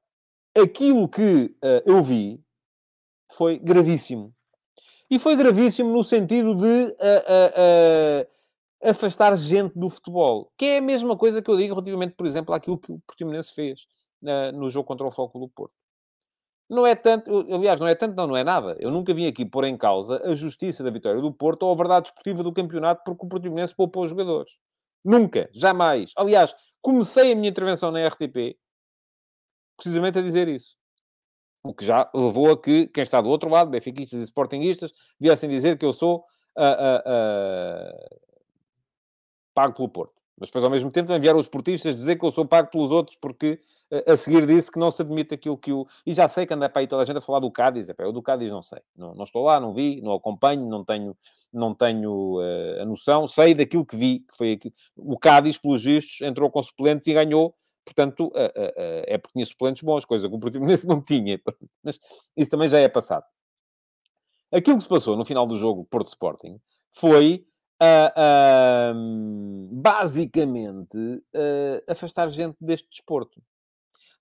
Speaker 2: aquilo que uh, eu vi foi gravíssimo. E foi gravíssimo no sentido de uh, uh, afastar gente do futebol. Que é a mesma coisa que eu digo relativamente, por exemplo, àquilo que o Portimonense fez uh, no jogo contra o Foco do Porto. Não é tanto, eu, aliás, não é tanto, não, não é nada. Eu nunca vim aqui pôr em causa a justiça da vitória do Porto ou a verdade esportiva do campeonato porque o Portimonense poupou os jogadores. Nunca, jamais. Aliás, comecei a minha intervenção na RTP precisamente a dizer isso. O que já levou a que quem está do outro lado, benfiquistas e sportinguistas, viessem dizer que eu sou pago pelo Porto. Mas depois, ao mesmo tempo, enviaram os portistas dizer que eu sou pago pelos outros porque a seguir disse que não se admite aquilo que o... E já sei que anda para aí toda a gente a falar do Cádiz. É, eu do Cádiz não sei. Não, não, estou lá, não vi, não acompanho, não tenho, não tenho uh, a noção. Sei daquilo que vi, que foi. O Cádiz, pelos vistos, entrou com suplentes e ganhou. Portanto, uh, uh, é porque tinha suplentes bons, coisa que o Portimonense não tinha. Mas isso também já é passado. Aquilo que se passou no final do jogo Porto Sporting foi uh, uh, basicamente uh, afastar gente deste desporto.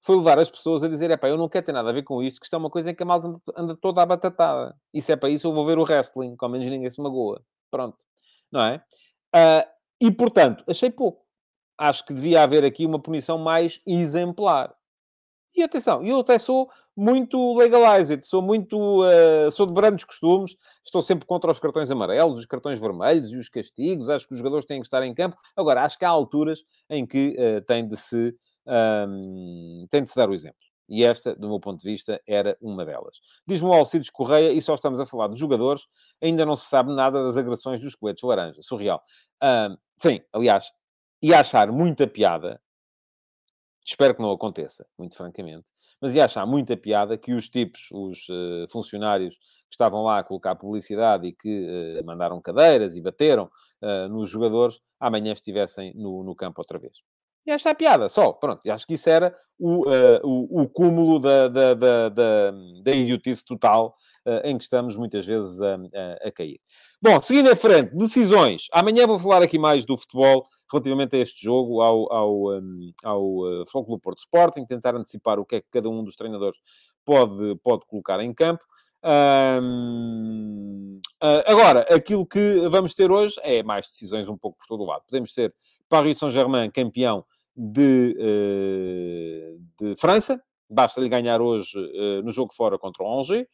Speaker 2: Foi levar as pessoas a dizer: é pá, eu não quero ter nada a ver com isso, que isto é uma coisa em que a malta anda toda a batatada. Se é para isso, eu vou ver o wrestling, ao menos ninguém se magoa. Pronto. Não é? Ah, e portanto, achei pouco. Acho que devia haver aqui uma punição mais exemplar. E atenção, eu até sou muito legalized, sou muito, uh, sou de grandes costumes, estou sempre contra os cartões amarelos, os cartões vermelhos e os castigos, acho que os jogadores têm que estar em campo. Agora, acho que há alturas em que uh, tem, de se, um, tem de se dar o exemplo. E esta, do meu ponto de vista, era uma delas. Diz-me o Alcides Correia, e só estamos a falar de jogadores, ainda não se sabe nada das agressões dos coletes laranja. Surreal. Sim, aliás, ia achar muita piada Espero que não aconteça, muito francamente. Mas ia achar muita piada que os tipos, os uh, funcionários que estavam lá a colocar publicidade e que uh, mandaram cadeiras e bateram uh, nos jogadores, amanhã estivessem no, no campo outra vez. E achar piada, só, pronto. E acho que isso era o, o, o, cúmulo da, da, da, da, da idiotice total em que estamos muitas vezes a, a, a cair. Bom, seguindo em frente, decisões. Amanhã vou falar aqui mais do futebol relativamente a este jogo, ao, ao, um, ao uh, Futebol Clube Porto Sporting, tentar antecipar o que é que cada um dos treinadores pode, pode colocar em campo. Um, Uh, agora, aquilo que vamos ter hoje é mais decisões um pouco por todo o lado. Podemos ter Paris Saint-Germain campeão de, uh, de França, basta-lhe ganhar hoje no jogo fora contra o Angers.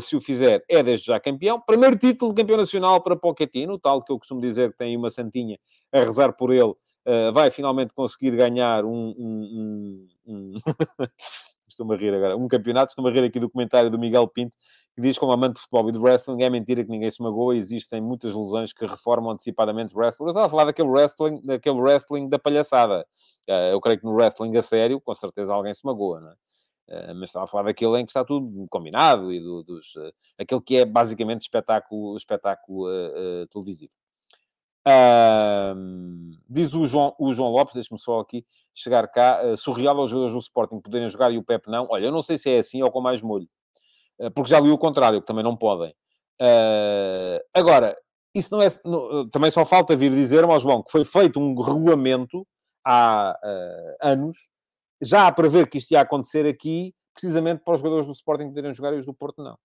Speaker 2: Se o fizer, é desde já campeão. Primeiro título de campeão nacional para Pochettino, tal que eu costumo dizer que tem uma santinha a rezar por ele. vai finalmente conseguir ganhar um, um, um, um... estou-me a rir agora, um campeonato, estou-me a rir aqui do comentário do Miguel Pinto, que diz como amante de futebol e de wrestling, é mentira que ninguém se magoa, existem muitas lesões que reformam antecipadamente wrestlers. Estava a falar daquele wrestling, daquele wrestling da palhaçada. Eh, eu creio que no wrestling a sério, com certeza alguém se magoa, não é? Eh, mas estava a falar daquele em que está tudo combinado e do, dos, uh, aquele que é basicamente espetáculo, espetáculo uh, uh, televisivo. diz o João, o João Lopes, deixe-me só aqui chegar cá, surreal aos jogadores do Sporting poderem jogar e o Pep não. Olha, eu não sei se é assim ou com mais molho. Eh, porque já li o contrário, que também não podem. Uh, agora, isso não é. Não, também só falta vir dizer-me ao João que foi feito um regulamento há uh, anos, já a prever que isto ia acontecer aqui, precisamente para os jogadores do Sporting poderem jogar e os do Porto não.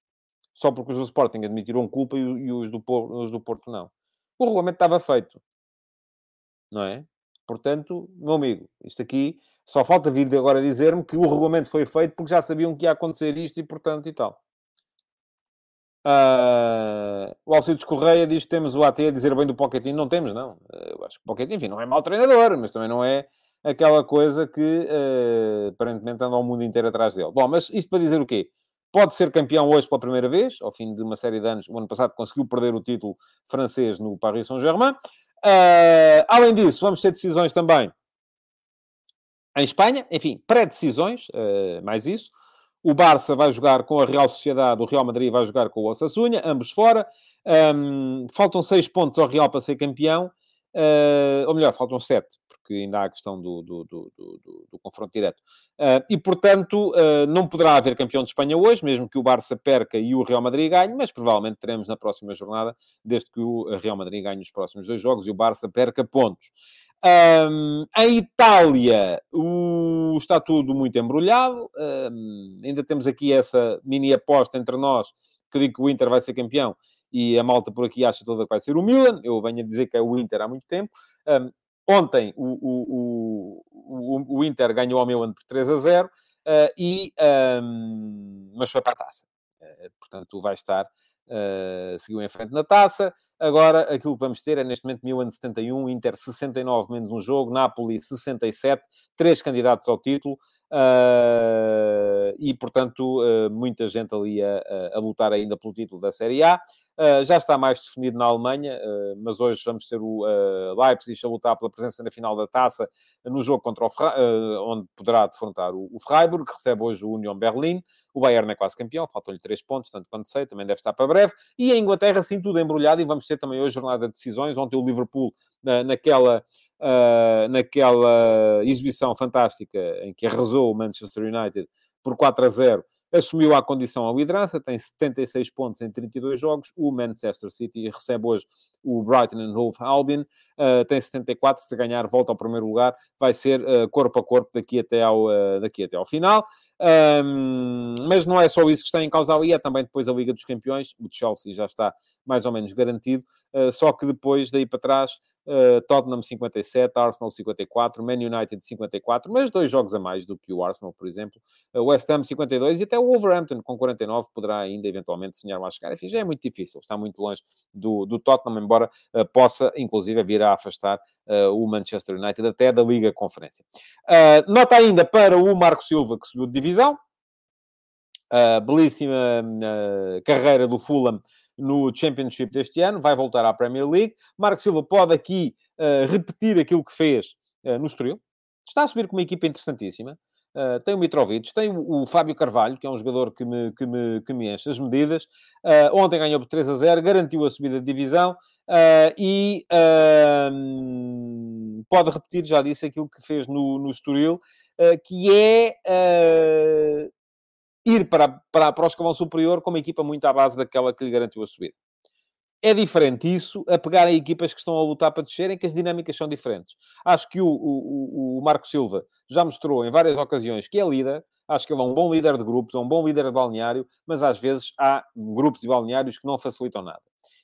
Speaker 2: Só porque os do Sporting admitiram culpa e, os, do, os do Porto não. O regulamento estava feito. Não é? Portanto, meu amigo, isto aqui só falta vir de agora dizer-me que o regulamento foi feito porque já sabiam que ia acontecer isto e, portanto, e tal. Uh, o Alcides Correia diz que temos o AT a dizer bem do Pochettino. Não temos, não. Eu acho que o Pochettino, enfim, não é mau treinador, mas também não é aquela coisa que uh, aparentemente anda o mundo inteiro atrás dele. Bom, mas isto para dizer o quê? Pode ser campeão hoje pela primeira vez, ao fim de uma série de anos. O ano passado conseguiu perder o título francês no Paris Saint-Germain. Uh, além disso, vamos ter decisões também em Espanha. Enfim, pré-decisões, mais isso. O Barça vai jogar com a Real Sociedade, o Real Madrid vai jogar com o Osasuna, ambos fora. Um, faltam seis pontos ao Real para ser campeão, uh, ou melhor, faltam sete, porque ainda há a questão do, do, do, do, confronto direto. Uh, e, portanto, uh, não poderá haver campeão de Espanha hoje, mesmo que o Barça perca e o Real Madrid ganhe, mas provavelmente teremos na próxima jornada, desde que o Real Madrid ganhe os próximos dois jogos e o Barça perca pontos. Um, Itália, o, está tudo muito embrulhado. Um, ainda temos aqui essa mini aposta entre nós, que digo que o Inter vai ser campeão e a malta por aqui acha toda que vai ser o Milan. Eu venho a dizer que é o Inter há muito tempo. Um, ontem o, o, o, o, Inter ganhou ao Milan por 3 a 0, uh, ah, e, mas foi para a taça. Uh, portanto, vai estar, uh, seguiu em frente na taça. Agora, aquilo que vamos ter é, neste momento, Milan 71, Inter 69 menos um jogo, Napoli 67, três candidatos ao título. Uh, e, portanto, uh, muita gente ali a, a, lutar ainda pelo título da Série A. Uh, já está mais definido na Alemanha, mas hoje vamos ter o Leipzig a lutar pela presença na final da taça no jogo contra o Fra onde poderá defrontar o, o Freiburg, que recebe hoje o Union Berlin. O Bayern é quase campeão, faltam-lhe três pontos, tanto quanto sei, também deve estar para breve. E a Inglaterra, sim, tudo embrulhado, e vamos ter também hoje jornada de decisões. Ontem o Liverpool, na, naquela uh, naquela exibição fantástica em que arrasou o Manchester United por 4 a 0, assumiu a condição a liderança, tem 76 pontos em 32 jogos. O Manchester City recebe hoje o Brighton and Hove Albion, uh, tem 74. Se ganhar, volta ao primeiro lugar. Vai ser uh, corpo a corpo daqui até ao, uh, daqui até ao final. Um, mas não é só isso que está em causa ali, é também depois a Liga dos Campeões. O Chelsea já está mais ou menos garantido, só que depois, daí para trás, Uh, Tottenham 57, Arsenal 54, Man United 54, mas dois jogos a mais do que o Arsenal, por exemplo. Uh, West Ham 52 e até o Wolverhampton com 49 poderá ainda eventualmente sonhar lá chegar. Enfim, já é muito difícil, está muito longe do, do Tottenham, embora uh, possa inclusive vir a afastar o Manchester United até da Liga Conferência. nota ainda para o Marco Silva que subiu de divisão. belíssima carreira do Fulham no Championship deste ano, vai voltar à Premier League. Marco Silva pode aqui uh, repetir aquilo que fez uh, no Estoril. Está a subir com uma equipa interessantíssima. Uh, tem o Mitrovic, tem o, o, Fábio Carvalho, que é um jogador que me, que me, que me enche as medidas. Uh, ontem ganhou por 3 a 0, garantiu a subida de divisão uh, e pode repetir, já disse, aquilo que fez no, no Estoril, que é ir para, para, para o escalão superior com uma equipa muito à base daquela que lhe garantiu a subida. É diferente isso a pegar em equipas que estão a lutar para descerem, que as dinâmicas são diferentes. Acho que o, o, o Marco Silva já mostrou em várias ocasiões que é líder, acho que ele é um bom líder de grupos, é um bom líder de balneário, mas às vezes há grupos e balneários que não facilitam nada.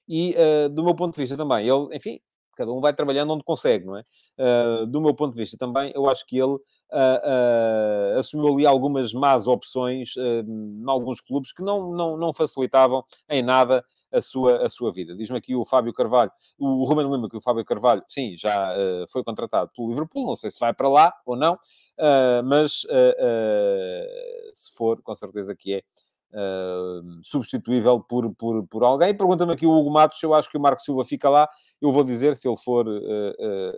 Speaker 2: E, uh, do meu ponto de vista também, ele, enfim, cada um vai trabalhando onde consegue, não é? Uh, do meu ponto de vista também, eu acho que ele uh, assumiu ali algumas más opções em alguns clubes que não, não, não facilitavam em nada a sua, a sua vida. Diz-me aqui o Fábio Carvalho, o Ruben lembra que o Fábio Carvalho, sim, já uh, foi contratado pelo Liverpool, não sei se vai para lá ou não, uh, mas uh, se for, com certeza que é substituível por, por, por alguém. Pergunta-me aqui o Hugo Matos, eu acho que o Marco Silva fica lá, eu vou dizer se ele for,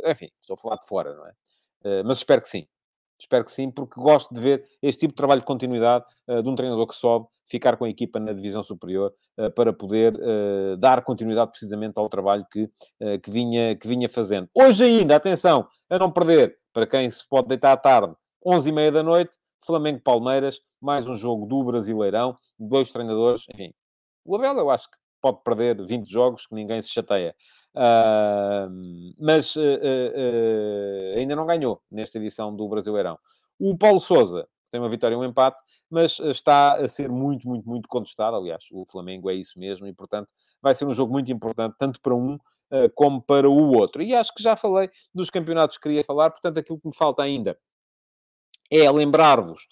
Speaker 2: enfim, estou a falar de fora, não é? mas espero que sim. Espero que sim, porque gosto de ver este tipo de trabalho de continuidade uh, de um treinador que sobe, ficar com a equipa na divisão superior, uh, para poder uh, dar continuidade precisamente ao trabalho que, que, vinha, que vinha fazendo. Hoje ainda, atenção, a não perder, para quem se pode deitar à tarde, 11h30 da noite, Flamengo-Palmeiras, mais um jogo do Brasileirão, dois treinadores, enfim. O Abel, eu acho que pode perder 20 jogos, que ninguém se chateia. Uh, mas uh, uh, ainda não ganhou nesta edição do Brasileirão. O Paulo Souza tem uma vitória e um empate, mas está a ser muito, muito, muito contestado. Aliás, o Flamengo é isso mesmo e, portanto, vai ser um jogo muito importante, tanto para um como para o outro. E acho que já falei dos campeonatos que queria falar, portanto, aquilo que me falta ainda é lembrar-vos.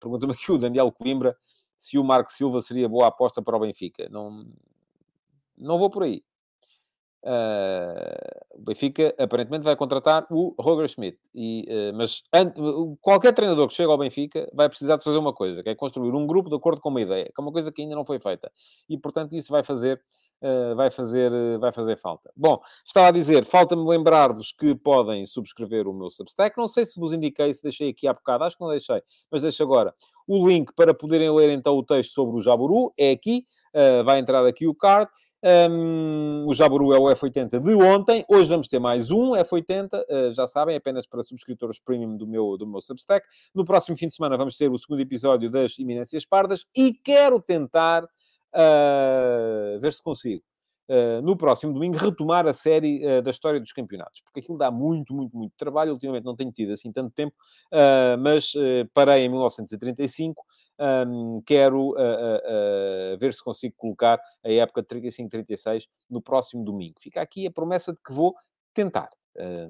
Speaker 2: Pergunta-me aqui o Daniel Coimbra se o Marco Silva seria boa aposta para o Benfica. Não, não vou por aí. Uh, o Benfica aparentemente vai contratar o Roger Schmidt. E, uh, mas ante, qualquer treinador que chega ao Benfica vai precisar de fazer uma coisa, que é construir um grupo de acordo com uma ideia, que é uma coisa que ainda não foi feita. E, portanto, isso vai fazer vai, fazer, uh, vai fazer falta. Bom, estava a dizer, falta-me lembrar-vos que podem subscrever o meu Substack. Não sei se vos indiquei, se deixei aqui há bocado, acho que não deixei, mas deixo agora. O link para poderem ler então o texto sobre o Jaburu é aqui, uh, vai entrar aqui o card. Um, o Jaburu é o F80 de ontem. Hoje vamos ter mais um F80, uh, já sabem, apenas para subscritores premium do meu, do meu Substack. No próximo fim de semana vamos ter o segundo episódio das Iminências Pardas e quero tentar uh, ver se consigo. Uh, no próximo domingo, retomar a série uh, da história dos campeonatos, porque aquilo dá muito, muito, muito trabalho. Ultimamente não tenho tido assim tanto tempo, uh, mas parei em 1935. Um, quero ver se consigo colocar a época de 35-36 no próximo domingo. Fica aqui a promessa de que vou tentar.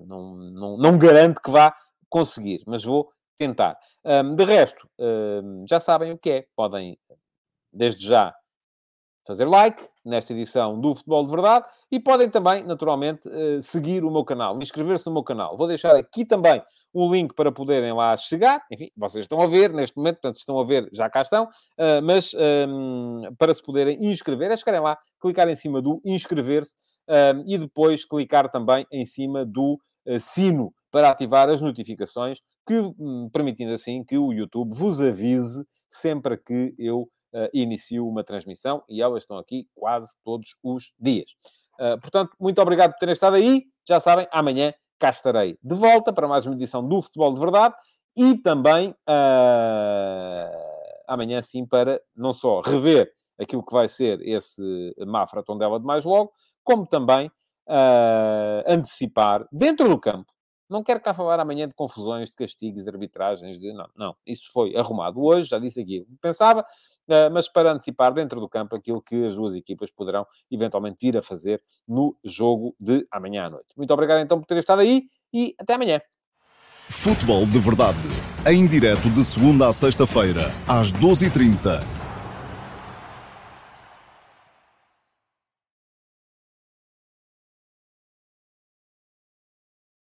Speaker 2: não, não, não garanto que vá conseguir, mas vou tentar. Um, de resto, já sabem o que é. Podem, desde já, fazer like nesta edição do Futebol de Verdade e podem também, naturalmente, eh, seguir o meu canal, inscrever-se no meu canal. Vou deixar aqui também o link para poderem lá chegar. Enfim, vocês estão a ver neste momento, portanto, estão a ver, já cá estão, eh, mas ehm, para se poderem inscrever, é chegarem lá, clicar em cima do inscrever-se ehm, e depois clicar também em cima do eh, sino para ativar as notificações, que hum, permitindo assim que o YouTube vos avise sempre que eu inicio uma transmissão e elas estão aqui quase todos os dias. Uh, portanto, muito obrigado por terem estado aí. Já sabem, amanhã cá estarei de volta para mais uma edição do Futebol de Verdade e também uh, amanhã sim para não só rever aquilo que vai ser esse Mafra Tondela de mais logo, como também uh, antecipar dentro do campo. Não quero cá falar amanhã de confusões, de castigos, de arbitragens, de... não, não. Isso foi arrumado hoje, já disse aqui. Pensava, eh, mas para antecipar dentro do campo aquilo que as duas equipas poderão eventualmente vir a fazer no jogo de amanhã à noite. Muito obrigado então por terem estado aí e até amanhã.
Speaker 1: Futebol de Verdade, em direto de segunda a sexta-feira, às 12h30